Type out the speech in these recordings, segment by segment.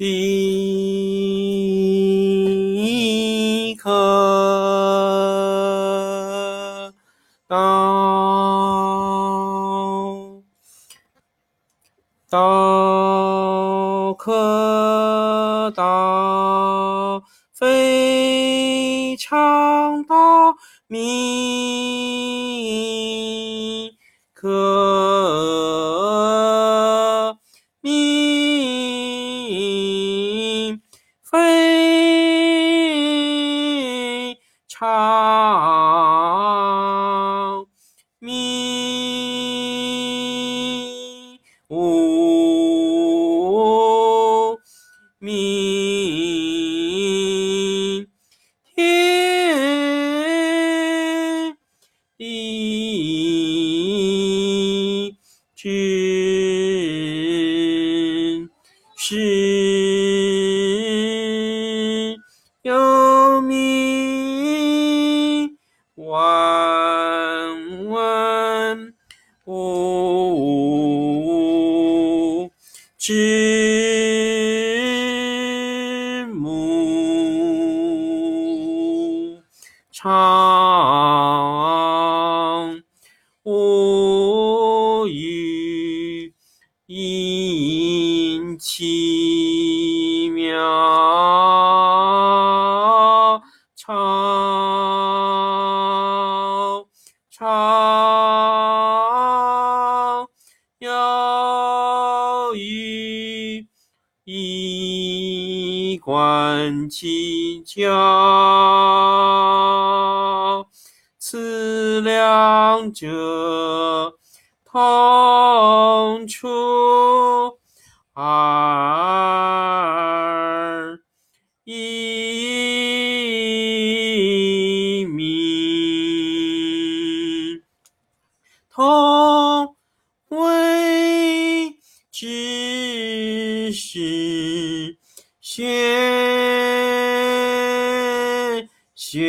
第一课道，道可道，非常道，名可非常名，无名，天地君是。之母，常无语，因其妙，常常观其教。此两者，同出而异名，同谓之是玄玄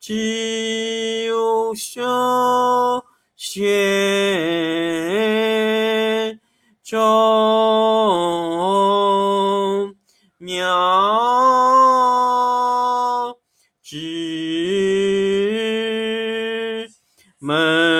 之无修玄中妙之门。